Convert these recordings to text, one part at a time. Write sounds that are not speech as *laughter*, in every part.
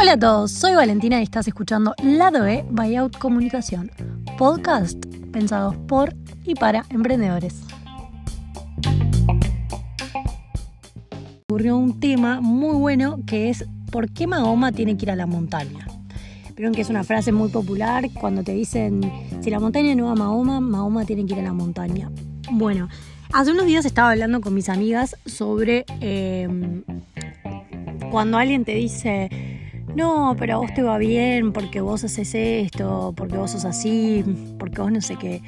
Hola a todos, soy Valentina y estás escuchando Lado E Buyout Comunicación, podcast pensados por y para emprendedores. Ocurrió un tema muy bueno que es ¿por qué Mahoma tiene que ir a la montaña? Vieron que es una frase muy popular cuando te dicen si la montaña no va a Mahoma, Mahoma tiene que ir a la montaña. Bueno, hace unos días estaba hablando con mis amigas sobre em, cuando alguien te dice no, pero a vos te va bien porque vos haces esto, porque vos sos así, porque vos no sé qué.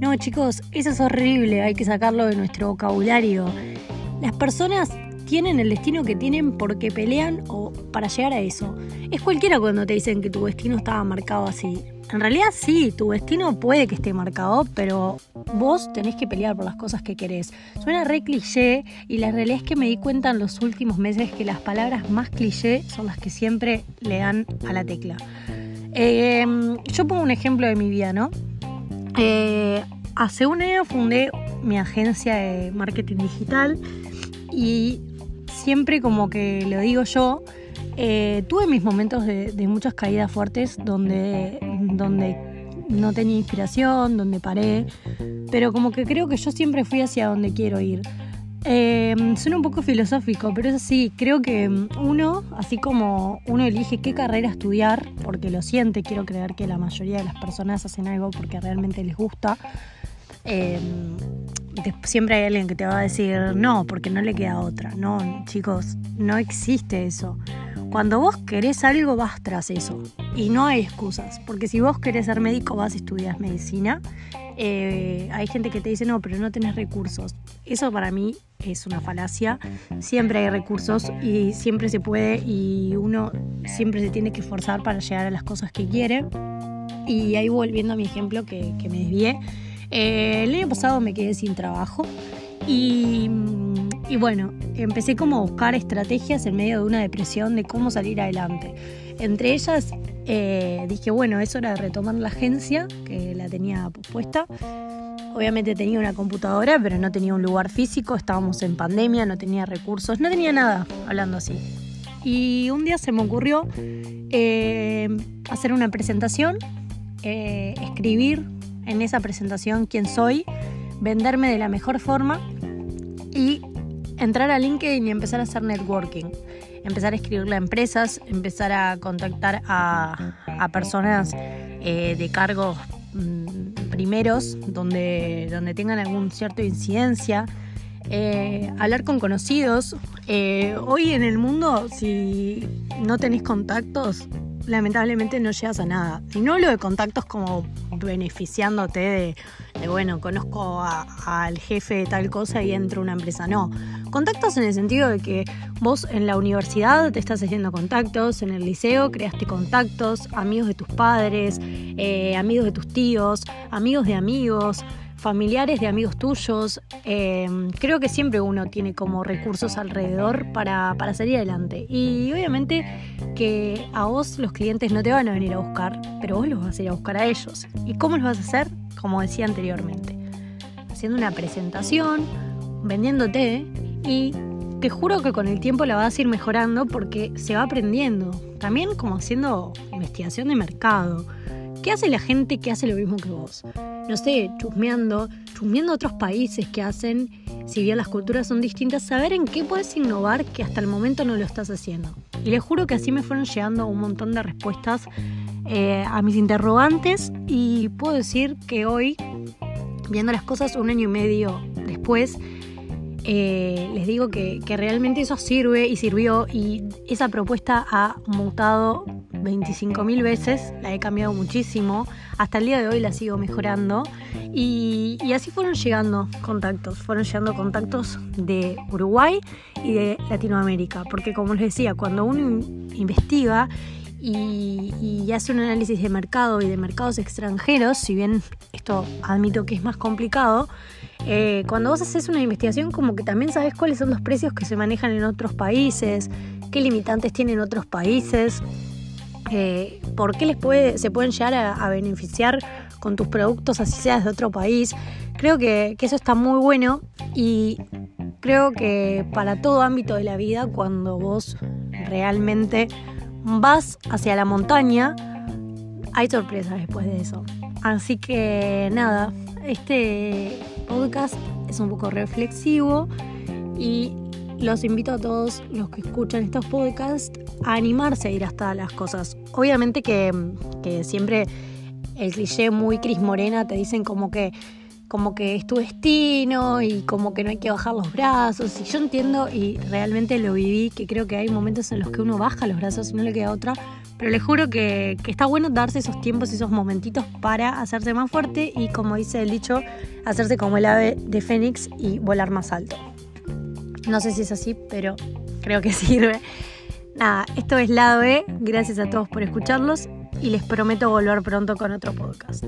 No, chicos, eso es horrible, hay que sacarlo de nuestro vocabulario. Las personas tienen el destino que tienen porque pelean o para llegar a eso. Es cualquiera cuando te dicen que tu destino estaba marcado así. En realidad sí, tu destino puede que esté marcado, pero vos tenés que pelear por las cosas que querés. Suena re cliché y la realidad es que me di cuenta en los últimos meses que las palabras más cliché son las que siempre le dan a la tecla. Em, yo pongo un ejemplo de mi vida, ¿no? Eh, hace un año fundé mi agencia de marketing digital y siempre como que lo digo yo, eh, tuve mis momentos de, muchas caídas fuertes donde, donde no tenía inspiración, donde paré, pero como que creo que yo siempre fui hacia donde quiero ir. Eh, suena un poco filosófico, pero es así, creo que uno, así como uno elige qué carrera estudiar, porque lo siente, quiero creer que la mayoría de las personas hacen algo porque realmente les gusta, eh, siempre hay alguien que te va a decir no, porque no le queda otra. No, chicos, no existe eso. Cuando vos querés algo, vas tras eso. Y no hay excusas, porque si vos querés ser médico, vas a estudiar medicina. Eh, hay gente que te dice, no, pero no tenés recursos. Eso para mí es una falacia. Siempre hay recursos y siempre se puede y uno siempre se tiene que esforzar para llegar a las cosas que quiere. Y ahí volviendo a mi ejemplo que, que me desvié eh, el año pasado me quedé sin trabajo y, bueno, empecé como a buscar estrategias en medio de una depresión de cómo salir adelante. Entre ellas eh, dije, bueno, es hora de retomar la agencia, que la tenía puesta. Obviamente tenía una computadora, pero no tenía un lugar físico, estábamos en pandemia, no tenía recursos, no tenía nada, hablando así. Y un día se me ocurrió eh, hacer una presentación, escribir en esa presentación quién soy, venderme de la mejor forma y entrar a LinkedIn y empezar a hacer networking. Empezar a escribirle a empresas, empezar a contactar a, personas eh, de cargos mm, primeros donde, donde tengan algún cierto incidencia. Eh, hablar con conocidos. Eh, hoy en el mundo, si no tenéis contactos, lamentablemente no llegas a nada. Y no lo de contactos como beneficiándote de, bueno, conozco al jefe de tal cosa y entro a una empresa. No, contactos en el sentido de que vos en la universidad te estás haciendo contactos, en el liceo creaste contactos, amigos de tus padres, eh, amigos de tus tíos, amigos de amigos familiares de amigos tuyos. Em, creo que siempre uno tiene como recursos alrededor para, para, salir adelante. Y obviamente que a vos los clientes no te van a venir a buscar, pero vos los vas a ir a buscar a ellos. ¿Y cómo los vas a hacer? Como decía anteriormente, haciendo una presentación, vendiéndote y te juro que con el tiempo la vas a ir mejorando porque se va aprendiendo. También como haciendo investigación de mercado ¿Qué hace la gente que hace lo mismo que vos? No sé, chusmeando, chusmeando otros países que hacen, si bien las culturas son distintas, saber en qué puedes innovar que hasta el momento no lo estás haciendo. Y les juro que así me fueron llegando un montón de respuestas eh, a mis interrogantes y puedo decir que hoy, viendo las cosas un año y medio después, eh, les digo que, que, realmente eso sirve y sirvió y esa propuesta ha mutado 25.000 veces, la he cambiado muchísimo, hasta el día de hoy la sigo mejorando. Y, así fueron llegando contactos, fueron llegando contactos de Uruguay y de Latinoamérica, porque como les decía, cuando uno investiga y, y, hace un análisis de mercado y de mercados extranjeros, si bien esto admito que es más complicado, eh, cuando vos haces una investigación como que también sabes cuáles son los precios que se manejan en otros países, qué limitantes tienen otros países. Eh, por qué les puede, se pueden llegar a, beneficiar con tus productos, así seas de otro país. Creo que, eso está muy bueno y creo que para todo ámbito de la vida, cuando vos realmente vas hacia la montaña, hay sorpresas después de eso. Así que nada, este podcast es un poco reflexivo y los invito a todos los que escuchan estos podcasts a animarse a ir hasta las cosas. Obviamente que, que siempre el cliché muy Cris Morena te dicen como que como que es tu destino y como que no hay que bajar los brazos. Y yo entiendo y realmente lo viví, que creo que hay momentos en los que uno baja los brazos y no le queda otra. Pero les juro que, que está bueno darse esos tiempos, esos momentitos para hacerse más fuerte y como dice el dicho, hacerse como el ave de Fénix y volar más alto. No sé si es así, pero creo que *laughs* sirve. Nada, esto es Lado B. Gracias a todos por escucharlos y les prometo volver pronto con otro podcast.